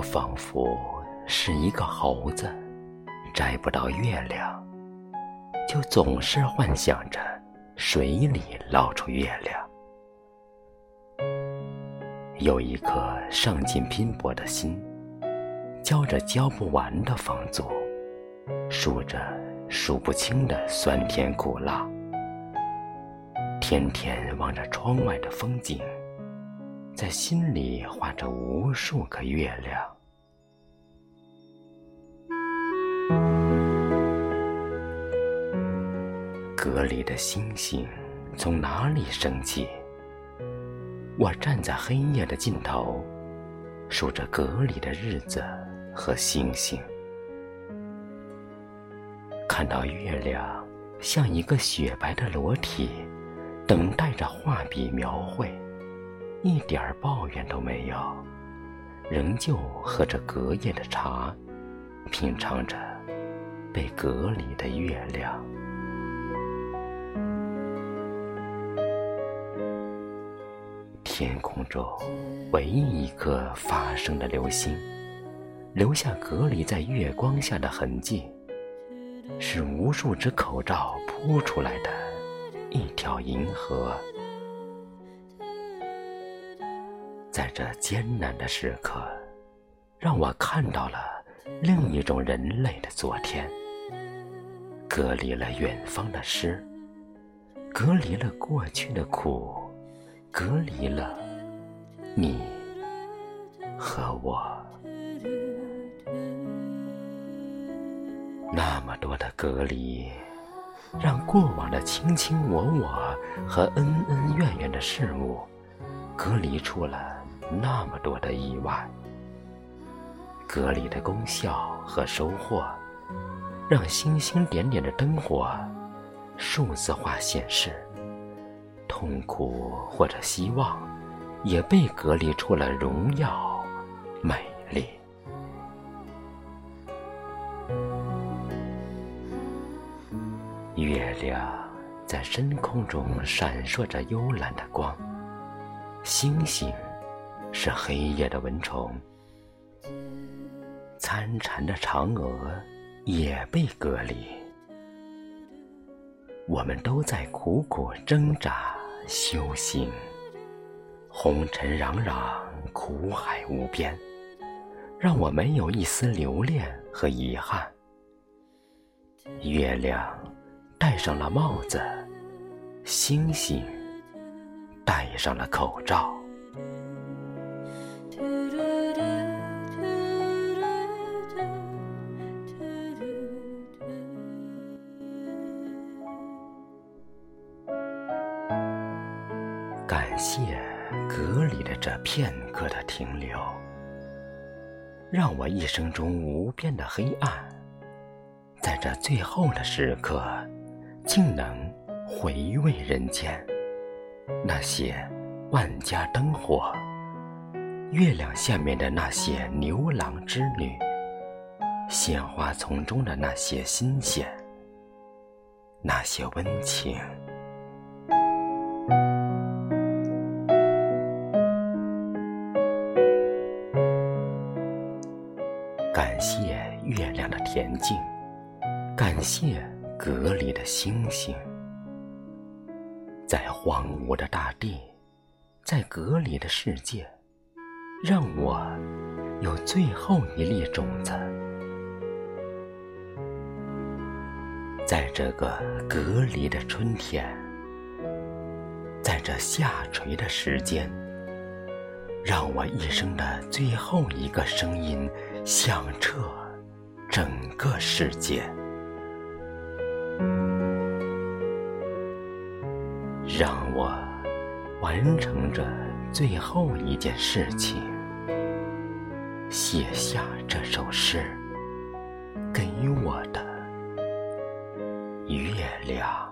我仿佛是一个猴子，摘不到月亮，就总是幻想着水里捞出月亮。有一颗上进拼搏的心，交着交不完的房租，数着数不清的酸甜苦辣，天天望着窗外的风景。在心里画着无数个月亮。阁里的星星从哪里升起？我站在黑夜的尽头，数着阁里的日子和星星，看到月亮像一个雪白的裸体，等待着画笔描绘。一点抱怨都没有，仍旧喝着隔夜的茶，品尝着被隔离的月亮。天空中唯一一颗发生的流星，留下隔离在月光下的痕迹，是无数只口罩铺出来的一条银河。在这艰难的时刻，让我看到了另一种人类的昨天。隔离了远方的诗，隔离了过去的苦，隔离了你和我。那么多的隔离，让过往的卿卿我我和恩恩怨怨的事物，隔离出了。那么多的意外，隔离的功效和收获，让星星点点的灯火数字化显示，痛苦或者希望，也被隔离出了荣耀、美丽。月亮在深空中闪烁着幽蓝的光，星星。是黑夜的蚊虫，参禅的嫦娥也被隔离。我们都在苦苦挣扎修行，红尘攘攘，苦海无边，让我没有一丝留恋和遗憾。月亮戴上了帽子，星星戴上了口罩。谢隔离的这片刻的停留，让我一生中无边的黑暗，在这最后的时刻，竟能回味人间那些万家灯火，月亮下面的那些牛郎织女，鲜花丛中的那些新鲜，那些温情。谢月亮的恬静，感谢隔离的星星，在荒芜的大地，在隔离的世界，让我有最后一粒种子，在这个隔离的春天，在这下垂的时间。让我一生的最后一个声音响彻整个世界，让我完成这最后一件事情，写下这首诗给我的月亮。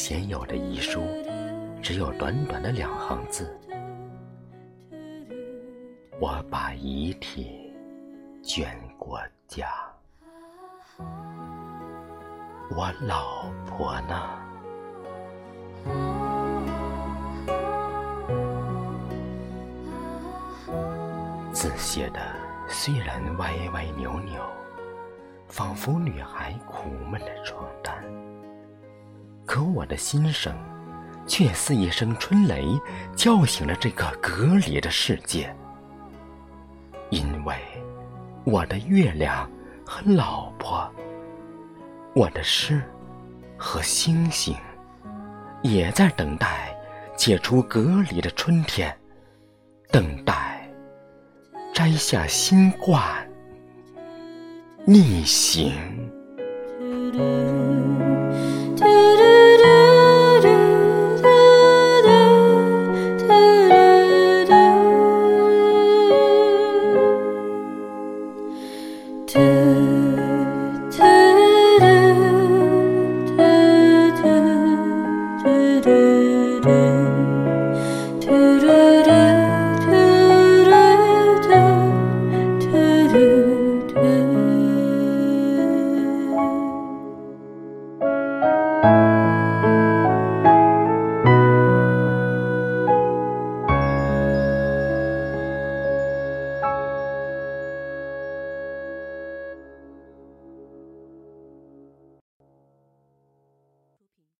鲜有的遗书，只有短短的两行字：我把遗体捐国家。我老婆呢？字写的虽然歪歪扭扭，仿佛女孩苦闷的床单，可我的心声却似一声春雷，叫醒了这个隔离的世界。因为我的月亮和老婆，我的诗和星星，也在等待解除隔离的春天，等待。摘下新冠，逆行。